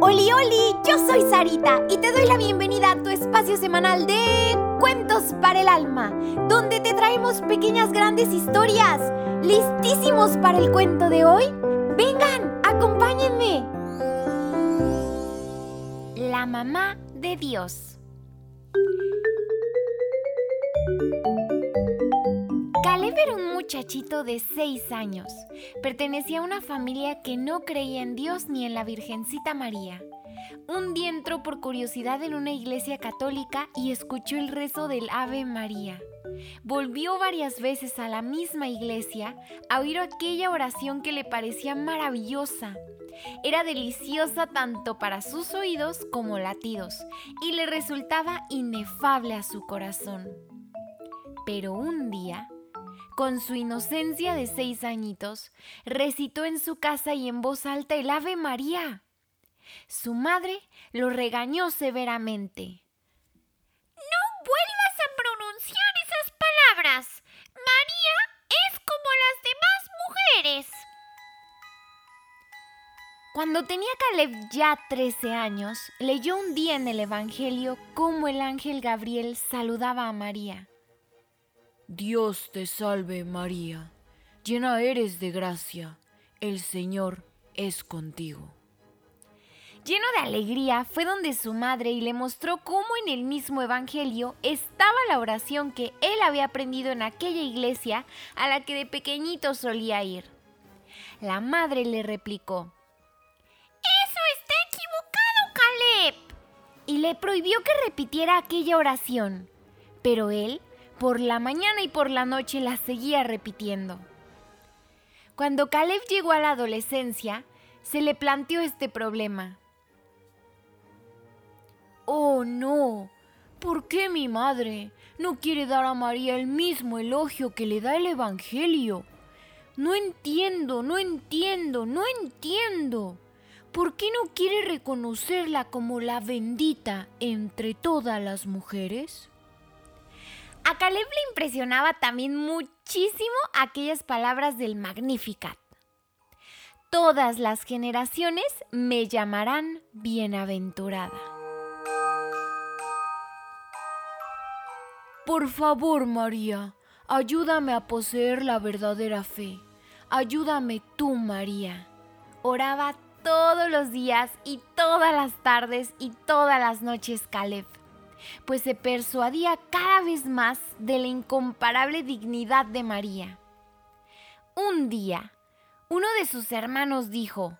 Oli, oli, yo soy Sarita y te doy la bienvenida a tu espacio semanal de Cuentos para el Alma, donde te traemos pequeñas grandes historias. ¿Listísimos para el cuento de hoy? Vengan, acompáñenme. La mamá de Dios. Caleb era un muchachito de 6 años. Pertenecía a una familia que no creía en Dios ni en la Virgencita María. Un día entró por curiosidad en una iglesia católica y escuchó el rezo del Ave María. Volvió varias veces a la misma iglesia a oír aquella oración que le parecía maravillosa. Era deliciosa tanto para sus oídos como latidos y le resultaba inefable a su corazón. Pero un día, con su inocencia de seis añitos, recitó en su casa y en voz alta el Ave María. Su madre lo regañó severamente. No vuelvas a pronunciar esas palabras. María es como las demás mujeres. Cuando tenía Caleb ya 13 años, leyó un día en el Evangelio cómo el ángel Gabriel saludaba a María. Dios te salve María, llena eres de gracia, el Señor es contigo. Lleno de alegría, fue donde su madre y le mostró cómo en el mismo Evangelio estaba la oración que él había aprendido en aquella iglesia a la que de pequeñito solía ir. La madre le replicó, Eso está equivocado, Caleb. y le prohibió que repitiera aquella oración, pero él por la mañana y por la noche la seguía repitiendo. Cuando Caleb llegó a la adolescencia, se le planteó este problema. Oh, no. ¿Por qué mi madre no quiere dar a María el mismo elogio que le da el Evangelio? No entiendo, no entiendo, no entiendo. ¿Por qué no quiere reconocerla como la bendita entre todas las mujeres? A Caleb le impresionaba también muchísimo aquellas palabras del Magnificat. Todas las generaciones me llamarán bienaventurada. Por favor, María, ayúdame a poseer la verdadera fe. Ayúdame tú, María. Oraba todos los días y todas las tardes y todas las noches Caleb, pues se persuadía cada vez más de la incomparable dignidad de María. Un día, uno de sus hermanos dijo,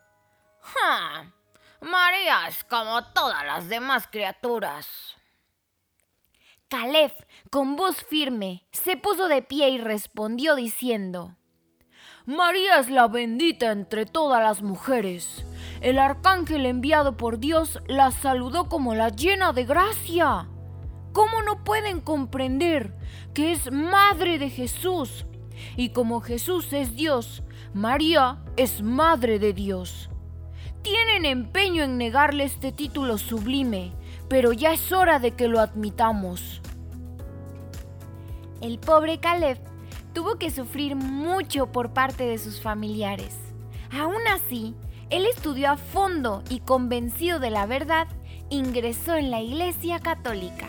¡Ja! María es como todas las demás criaturas. Caleb, con voz firme, se puso de pie y respondió diciendo, María es la bendita entre todas las mujeres. El arcángel enviado por Dios la saludó como la llena de gracia. ¿Cómo no pueden comprender que es madre de Jesús? Y como Jesús es Dios, María es madre de Dios. Tienen empeño en negarle este título sublime, pero ya es hora de que lo admitamos. El pobre Caleb tuvo que sufrir mucho por parte de sus familiares. Aún así, él estudió a fondo y convencido de la verdad, ingresó en la Iglesia Católica.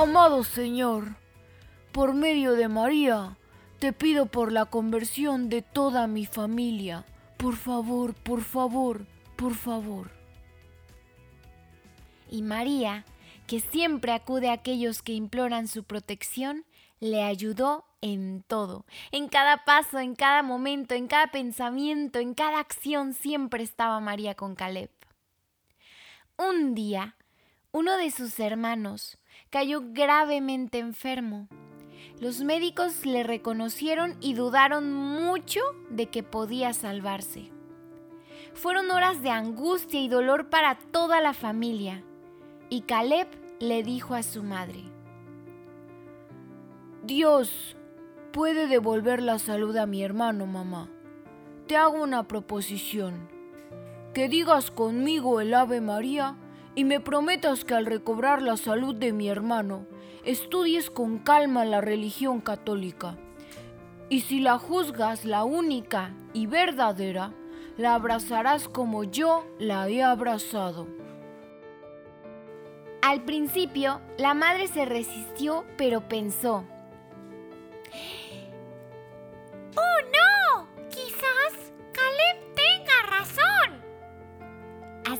Amado Señor, por medio de María, te pido por la conversión de toda mi familia. Por favor, por favor, por favor. Y María, que siempre acude a aquellos que imploran su protección, le ayudó en todo, en cada paso, en cada momento, en cada pensamiento, en cada acción, siempre estaba María con Caleb. Un día, uno de sus hermanos cayó gravemente enfermo. Los médicos le reconocieron y dudaron mucho de que podía salvarse. Fueron horas de angustia y dolor para toda la familia, y Caleb le dijo a su madre, Dios puede devolver la salud a mi hermano, mamá. Te hago una proposición. Que digas conmigo el Ave María y me prometas que al recobrar la salud de mi hermano, estudies con calma la religión católica Y si la juzgas la única y verdadera, la abrazarás como yo la he abrazado. Al principio, la madre se resistió, pero pensó,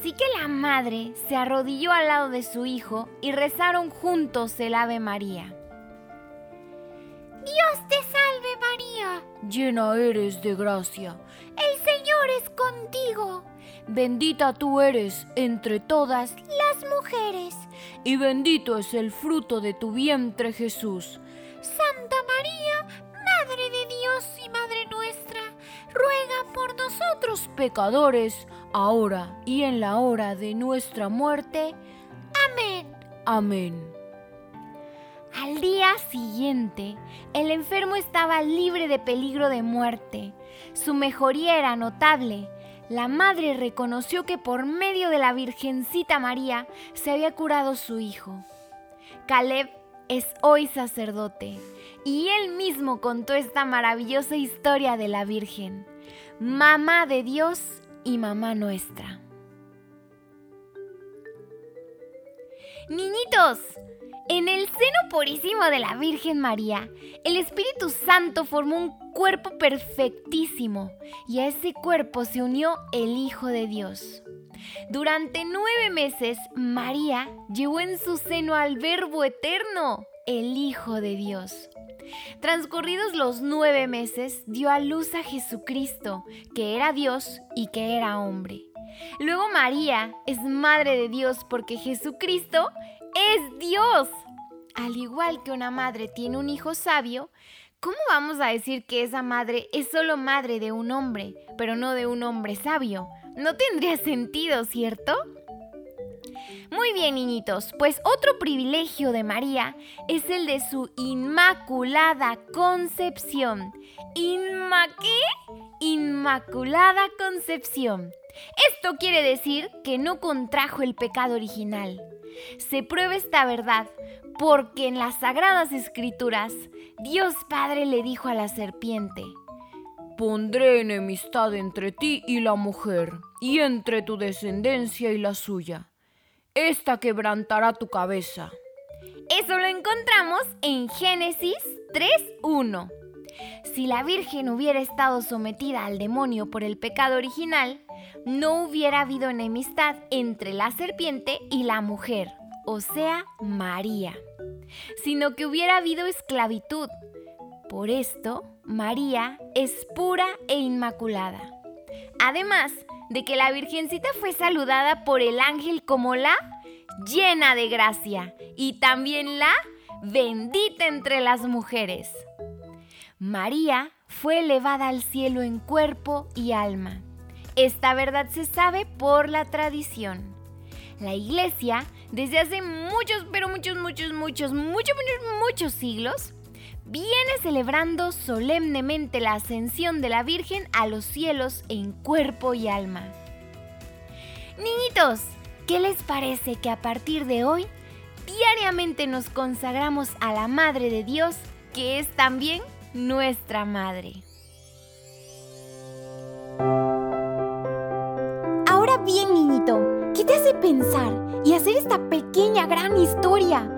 Así que la madre se arrodilló al lado de su hijo y rezaron juntos el Ave María. Dios te salve María, Llena eres de gracia, el Señor es contigo. bendita tú eres entre todas, Las mujeres, y bendito es el fruto de tu vientre Jesús. Santa María, Madre de Dios y Madre nuestra, ruega por nosotros. Pecadores, ahora y en la hora de nuestra muerte. Amén. Amén. Al día siguiente, el enfermo estaba libre de peligro de muerte. Su mejoría era notable. La madre reconoció que por medio de la Virgencita María se había curado su hijo. Caleb es hoy sacerdote y él mismo contó esta maravillosa historia de la Virgen, mamá de Dios y mamá nuestra. Niñitos, en el seno purísimo de la Virgen María, el Espíritu Santo formó un cuerpo perfectísimo y a ese cuerpo se unió el Hijo de Dios. Durante nueve meses, María llevó en su seno al Verbo Eterno, el Hijo de Dios. Transcurridos los nueve meses, dio a luz a Jesucristo, que era Dios y que era hombre. Luego María es Madre de Dios porque Jesucristo es Dios. Al igual que una madre tiene un hijo sabio, ¿cómo vamos a decir que esa madre es solo madre de un hombre, pero no de un hombre sabio? No tendría sentido, ¿cierto? Muy bien, niñitos, pues otro privilegio de María es el de su inmaculada concepción. ¿Inma qué? Inmaculada concepción. Esto quiere decir que no contrajo el pecado original. Se prueba esta verdad porque en las sagradas escrituras Dios Padre le dijo a la serpiente, Pondré enemistad entre ti y la mujer, y entre tu descendencia y la suya. Esta quebrantará tu cabeza. Eso lo encontramos en Génesis 3.1. Si la Virgen hubiera estado sometida al demonio por el pecado original, no hubiera habido enemistad entre la serpiente y la mujer, o sea, María, sino que hubiera habido esclavitud. Por esto, María es pura e inmaculada. Además de que la Virgencita fue saludada por el ángel como la llena de gracia y también la bendita entre las mujeres. María fue elevada al cielo en cuerpo y alma. Esta verdad se sabe por la tradición. La iglesia, desde hace muchos, pero muchos, muchos, muchos, muchos, muchos, muchos siglos, viene celebrando solemnemente la ascensión de la Virgen a los cielos en cuerpo y alma. Niñitos, ¿qué les parece que a partir de hoy diariamente nos consagramos a la Madre de Dios, que es también nuestra Madre? Ahora bien, niñito, ¿qué te hace pensar y hacer esta pequeña gran historia?